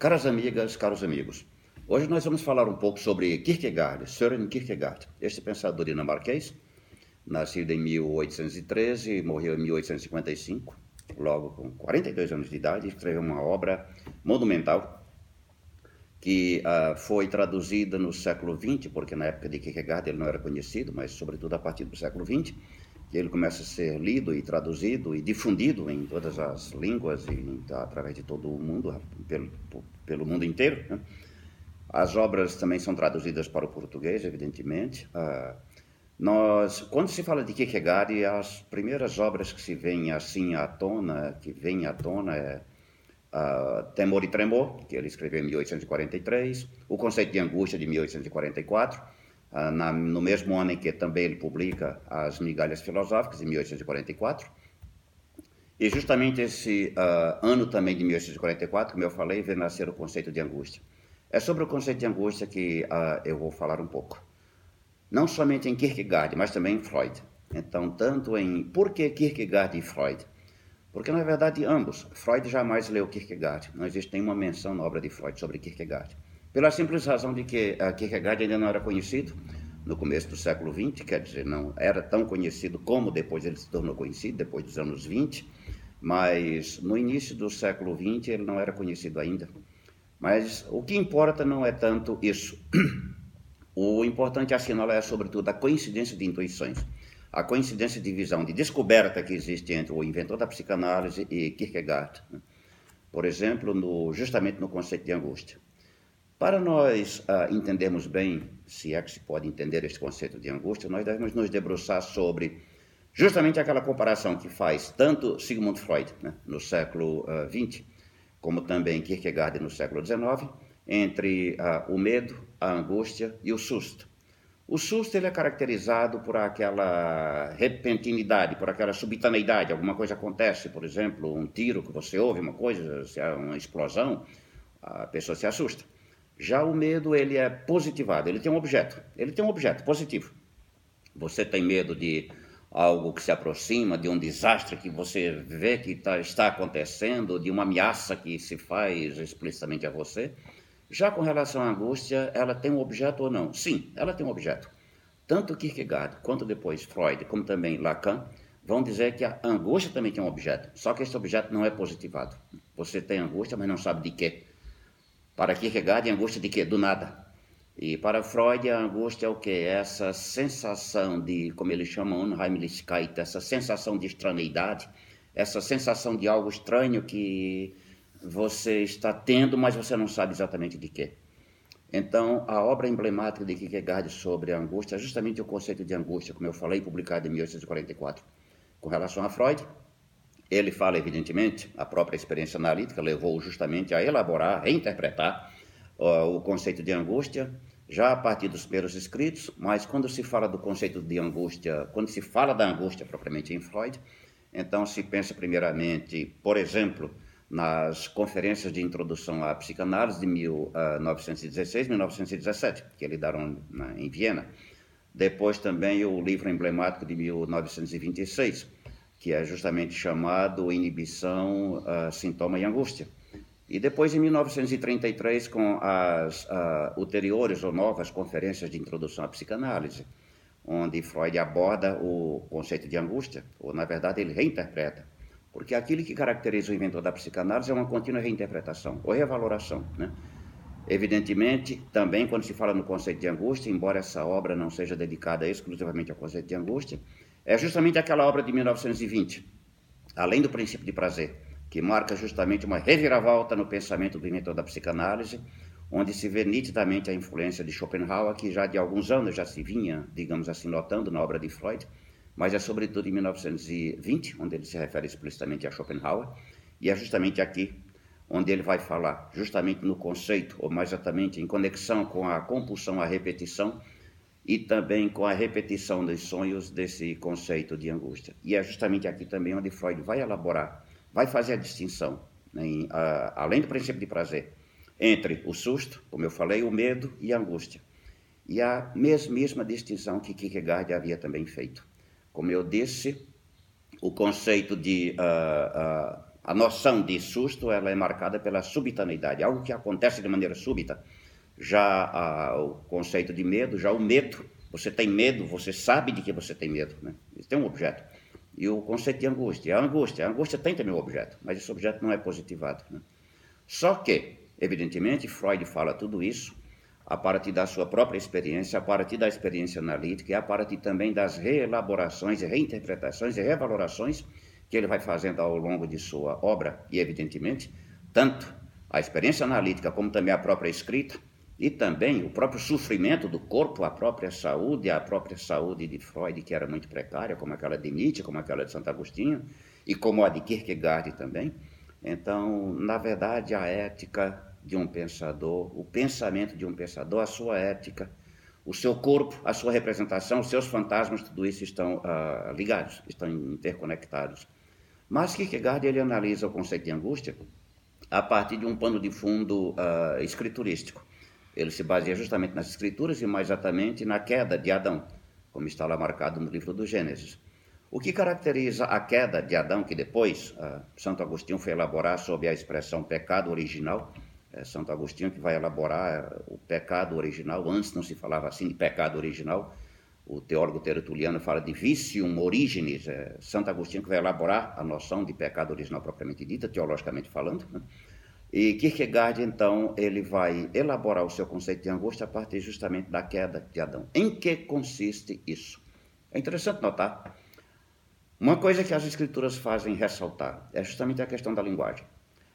Caras amigas, caros amigos, hoje nós vamos falar um pouco sobre Kierkegaard, Søren Kierkegaard, este pensador dinamarquês, nascido em 1813 e morreu em 1855, logo com 42 anos de idade, escreveu uma obra monumental que uh, foi traduzida no século XX, porque na época de Kierkegaard ele não era conhecido, mas sobretudo a partir do século XX, que ele começa a ser lido e traduzido e difundido em todas as línguas e através de todo o mundo, pelo, pelo mundo inteiro. Né? As obras também são traduzidas para o português, evidentemente. Uh, nós, quando se fala de Kierkegaard, as primeiras obras que se vêm assim à tona, que vêm à tona é uh, Temor e Tremor, que ele escreveu em 1843, O Conceito de Angústia, de 1844, ah, na, no mesmo ano em que também ele publica As Migalhas Filosóficas, em 1844. E justamente esse uh, ano também de 1844, como eu falei, vê nascer o conceito de angústia. É sobre o conceito de angústia que uh, eu vou falar um pouco. Não somente em Kierkegaard, mas também em Freud. Então, tanto em por que Kierkegaard e Freud? Porque, na verdade, ambos. Freud jamais leu Kierkegaard. Não existe nenhuma menção na obra de Freud sobre Kierkegaard. Pela simples razão de que Kierkegaard ainda não era conhecido no começo do século XX, quer dizer, não era tão conhecido como depois ele se tornou conhecido, depois dos anos 20, mas no início do século XX ele não era conhecido ainda. Mas o que importa não é tanto isso. O importante assinalar é, sobretudo, a coincidência de intuições, a coincidência de visão, de descoberta que existe entre o inventor da psicanálise e Kierkegaard. Por exemplo, no, justamente no conceito de angústia. Para nós uh, entendermos bem, se é que se pode entender este conceito de angústia, nós devemos nos debruçar sobre justamente aquela comparação que faz tanto Sigmund Freud, né, no século XX, uh, como também Kierkegaard no século XIX, entre uh, o medo, a angústia e o susto. O susto ele é caracterizado por aquela repentinidade, por aquela subitaneidade. Alguma coisa acontece, por exemplo, um tiro que você ouve, uma coisa, uma explosão, a pessoa se assusta. Já o medo, ele é positivado, ele tem um objeto, ele tem um objeto positivo. Você tem medo de algo que se aproxima, de um desastre que você vê que tá, está acontecendo, de uma ameaça que se faz explicitamente a você. Já com relação à angústia, ela tem um objeto ou não? Sim, ela tem um objeto. Tanto Kierkegaard, quanto depois Freud, como também Lacan, vão dizer que a angústia também tem um objeto, só que esse objeto não é positivado. Você tem angústia, mas não sabe de quê. Para Kierkegaard, a angústia de quê? Do nada. E para Freud, a angústia é o quê? Essa sensação de, como ele chama, Unheimlichkeit, essa sensação de estranheidade, essa sensação de algo estranho que você está tendo, mas você não sabe exatamente de quê. Então, a obra emblemática de Kierkegaard sobre a angústia é justamente o conceito de angústia, como eu falei, publicado em 1844. Com relação a Freud, ele fala, evidentemente, a própria experiência analítica levou justamente a elaborar, reinterpretar uh, o conceito de angústia, já a partir dos primeiros escritos, mas quando se fala do conceito de angústia, quando se fala da angústia propriamente em Freud, então se pensa primeiramente, por exemplo, nas conferências de introdução à psicanálise de 1916 1917, que ele deram em Viena. Depois também o livro emblemático de 1926, que é justamente chamado Inibição, uh, Sintoma e Angústia. E depois, em 1933, com as uh, ulteriores ou novas conferências de introdução à psicanálise, onde Freud aborda o conceito de angústia, ou na verdade ele reinterpreta, porque aquilo que caracteriza o inventor da psicanálise é uma contínua reinterpretação ou revaloração. Né? Evidentemente, também quando se fala no conceito de angústia, embora essa obra não seja dedicada exclusivamente ao conceito de angústia, é justamente aquela obra de 1920, além do princípio de prazer, que marca justamente uma reviravolta no pensamento do inventor da psicanálise, onde se vê nitidamente a influência de Schopenhauer, que já de alguns anos já se vinha, digamos assim, notando na obra de Freud, mas é sobretudo em 1920, onde ele se refere explicitamente a Schopenhauer, e é justamente aqui onde ele vai falar, justamente no conceito, ou mais exatamente em conexão com a compulsão à repetição, e também com a repetição dos sonhos desse conceito de angústia. E é justamente aqui também onde Freud vai elaborar, vai fazer a distinção, né, em, a, além do princípio de prazer, entre o susto, como eu falei, o medo e a angústia. E a mesmíssima distinção que Kierkegaard havia também feito. Como eu disse, o conceito de uh, uh, a noção de susto ela é marcada pela subitaneidade, algo que acontece de maneira súbita. Já a, o conceito de medo, já o medo, você tem medo, você sabe de que você tem medo, né? Tem um objeto. E o conceito de angústia, a angústia, a angústia tem também um objeto, mas esse objeto não é positivado. Né? Só que, evidentemente, Freud fala tudo isso a partir da sua própria experiência, a partir da experiência analítica e a partir também das reelaborações reinterpretações e revalorações que ele vai fazendo ao longo de sua obra, e evidentemente, tanto a experiência analítica como também a própria escrita, e também o próprio sofrimento do corpo, a própria saúde, a própria saúde de Freud, que era muito precária, como aquela de Nietzsche, como aquela de Santo Agostinho, e como a de Kierkegaard também. Então, na verdade, a ética de um pensador, o pensamento de um pensador, a sua ética, o seu corpo, a sua representação, os seus fantasmas, tudo isso estão uh, ligados, estão interconectados. Mas Kierkegaard ele analisa o conceito de angústia a partir de um pano de fundo uh, escriturístico. Ele se baseia justamente nas escrituras e mais exatamente na queda de Adão, como está lá marcado no livro do Gênesis. O que caracteriza a queda de Adão, que depois uh, Santo Agostinho foi elaborar sob a expressão pecado original, é Santo Agostinho que vai elaborar o pecado original, antes não se falava assim de pecado original, o teólogo tertuliano fala de vicium originis, é Santo Agostinho que vai elaborar a noção de pecado original propriamente dita, teologicamente falando. Né? E Kierkegaard, então, ele vai elaborar o seu conceito de angústia a partir justamente da queda de Adão. Em que consiste isso? É interessante notar. Uma coisa que as escrituras fazem ressaltar é justamente a questão da linguagem.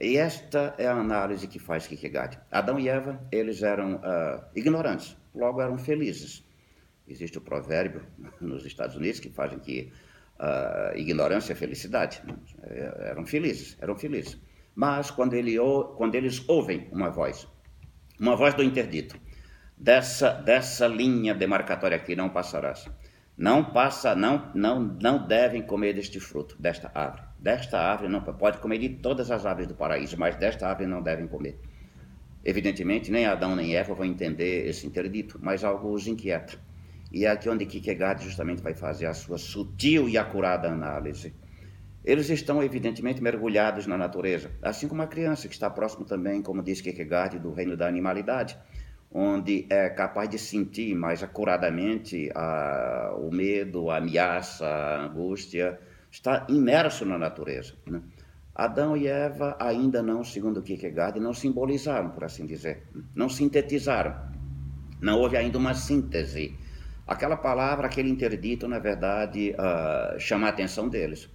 E esta é a análise que faz Kierkegaard. Adão e Eva, eles eram uh, ignorantes, logo eram felizes. Existe o provérbio nos Estados Unidos que fazem que uh, ignorância é felicidade. É, eram felizes, eram felizes. Mas quando, ele, quando eles ouvem uma voz, uma voz do interdito, dessa, dessa linha demarcatória aqui não passarás. Não passa, não, não, não devem comer deste fruto, desta árvore. Desta árvore não pode comer de todas as árvores do paraíso, mas desta árvore não devem comer. Evidentemente, nem Adão nem Eva vão entender esse interdito, mas algo os inquieta. E é aqui onde Kierkegaard justamente vai fazer a sua sutil e acurada análise. Eles estão, evidentemente, mergulhados na natureza, assim como a criança, que está próximo também, como diz Kierkegaard, do reino da animalidade, onde é capaz de sentir mais acuradamente a, o medo, a ameaça, a angústia, está imerso na natureza. Né? Adão e Eva ainda não, segundo Kierkegaard, não simbolizaram, por assim dizer, não sintetizaram. Não houve ainda uma síntese Aquela palavra, aquele interdito, na verdade, uh, chama a atenção deles.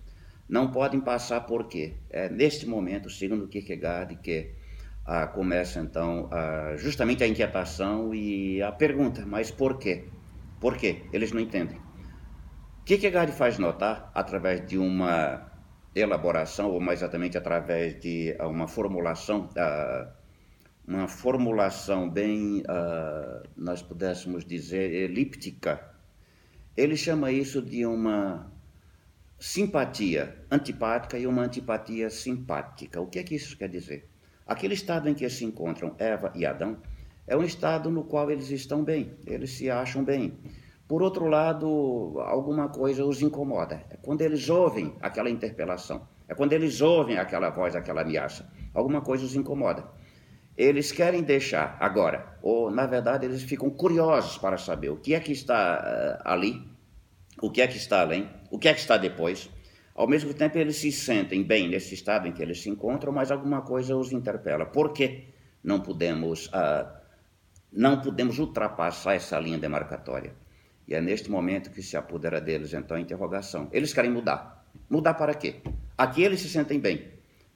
Não podem passar por quê? É neste momento, segundo Kierkegaard, que uh, começa então justamente a inquietação e a pergunta, mas por quê? Por quê? Eles não entendem. Kierkegaard faz notar, através de uma elaboração, ou mais exatamente através de uma formulação da uma formulação bem, uh, nós pudéssemos dizer, elíptica, ele chama isso de uma simpatia antipática e uma antipatia simpática. O que é que isso quer dizer? Aquele estado em que se encontram Eva e Adão é um estado no qual eles estão bem, eles se acham bem. Por outro lado, alguma coisa os incomoda. É quando eles ouvem aquela interpelação, é quando eles ouvem aquela voz, aquela ameaça. Alguma coisa os incomoda eles querem deixar agora, ou na verdade eles ficam curiosos para saber o que é que está uh, ali, o que é que está além, o que é que está depois. Ao mesmo tempo eles se sentem bem nesse estado em que eles se encontram, mas alguma coisa os interpela. Por que não podemos, uh, não podemos ultrapassar essa linha demarcatória? E é neste momento que se apodera deles então a interrogação. Eles querem mudar. Mudar para quê? Aqui eles se sentem bem,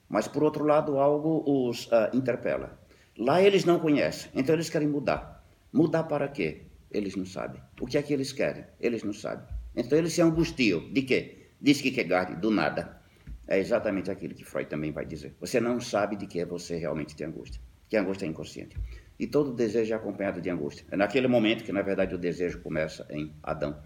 mas por outro lado algo os uh, interpela. Lá eles não conhecem, então eles querem mudar. Mudar para quê? Eles não sabem. O que é que eles querem? Eles não sabem. Então eles se angustiam. De quê? Diz que Kierkegaard, do nada. É exatamente aquilo que Freud também vai dizer. Você não sabe de que você realmente tem angústia. Que angústia é inconsciente. E todo desejo é acompanhado de angústia. É naquele momento que, na verdade, o desejo começa em Adão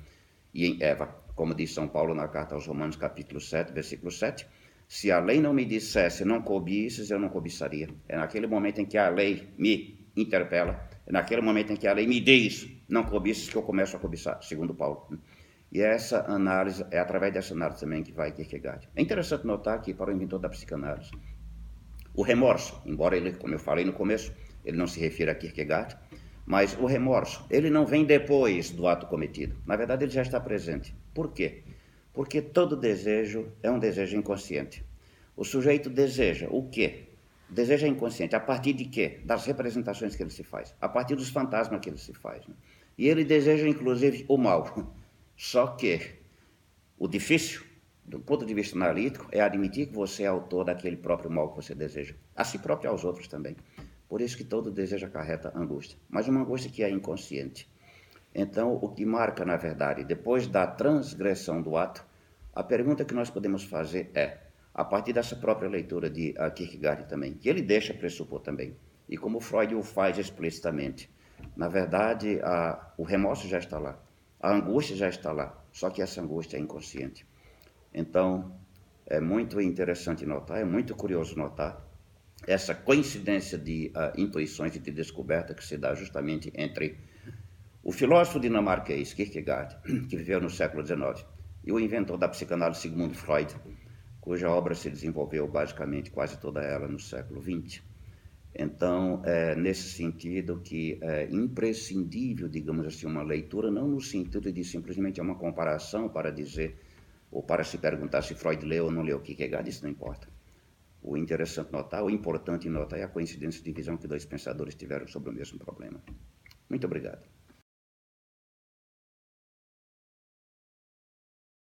e em Eva. Como diz São Paulo na carta aos Romanos, capítulo 7, versículo 7 se a lei não me dissesse não cobiças, eu não cobiçaria. É naquele momento em que a lei me interpela, é naquele momento em que a lei me diz não cobiças que eu começo a cobiçar, segundo Paulo. E essa análise, é através dessa análise também que vai Kierkegaard. É interessante notar que, para o inventor da psicanálise, o remorso, embora ele, como eu falei no começo, ele não se refira a Kierkegaard, mas o remorso, ele não vem depois do ato cometido. Na verdade, ele já está presente. Por quê? Porque todo desejo é um desejo inconsciente. O sujeito deseja o quê? Deseja inconsciente. A partir de quê? Das representações que ele se faz. A partir dos fantasmas que ele se faz. Né? E ele deseja, inclusive, o mal. Só que o difícil, do ponto de vista analítico, é admitir que você é autor daquele próprio mal que você deseja. A si próprio e aos outros também. Por isso que todo desejo acarreta angústia. Mas uma angústia que é inconsciente. Então, o que marca, na verdade, depois da transgressão do ato, a pergunta que nós podemos fazer é, a partir dessa própria leitura de Kierkegaard também, que ele deixa pressupor também, e como Freud o faz explicitamente, na verdade, a, o remorso já está lá, a angústia já está lá, só que essa angústia é inconsciente. Então, é muito interessante notar, é muito curioso notar essa coincidência de uh, intuições e de descoberta que se dá justamente entre o filósofo dinamarquês Kierkegaard, que viveu no século XIX, e o inventor da psicanálise Sigmund Freud, cuja obra se desenvolveu basicamente quase toda ela no século XX. Então, é nesse sentido que é imprescindível, digamos assim, uma leitura, não no sentido de simplesmente uma comparação para dizer, ou para se perguntar se Freud leu ou não leu Kierkegaard, isso não importa. O interessante notar, o importante notar é a coincidência de visão que dois pensadores tiveram sobre o mesmo problema. Muito obrigado.